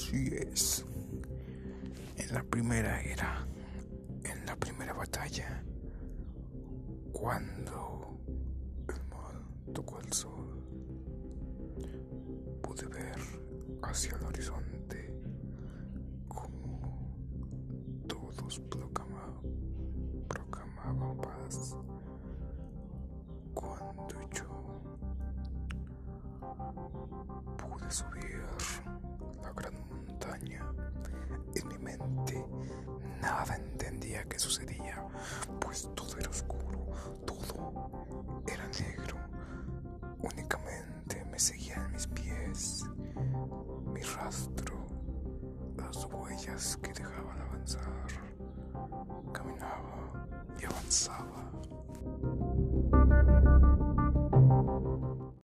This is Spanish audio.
Así es. En la primera era, en la primera batalla, cuando el mal tocó el sol, pude ver hacia el horizonte como todos proclamaban, paz. Cuando yo pude subir nada entendía qué sucedía, pues todo era oscuro, todo era negro. Únicamente me seguían mis pies, mi rastro, las huellas que dejaban avanzar. Caminaba y avanzaba.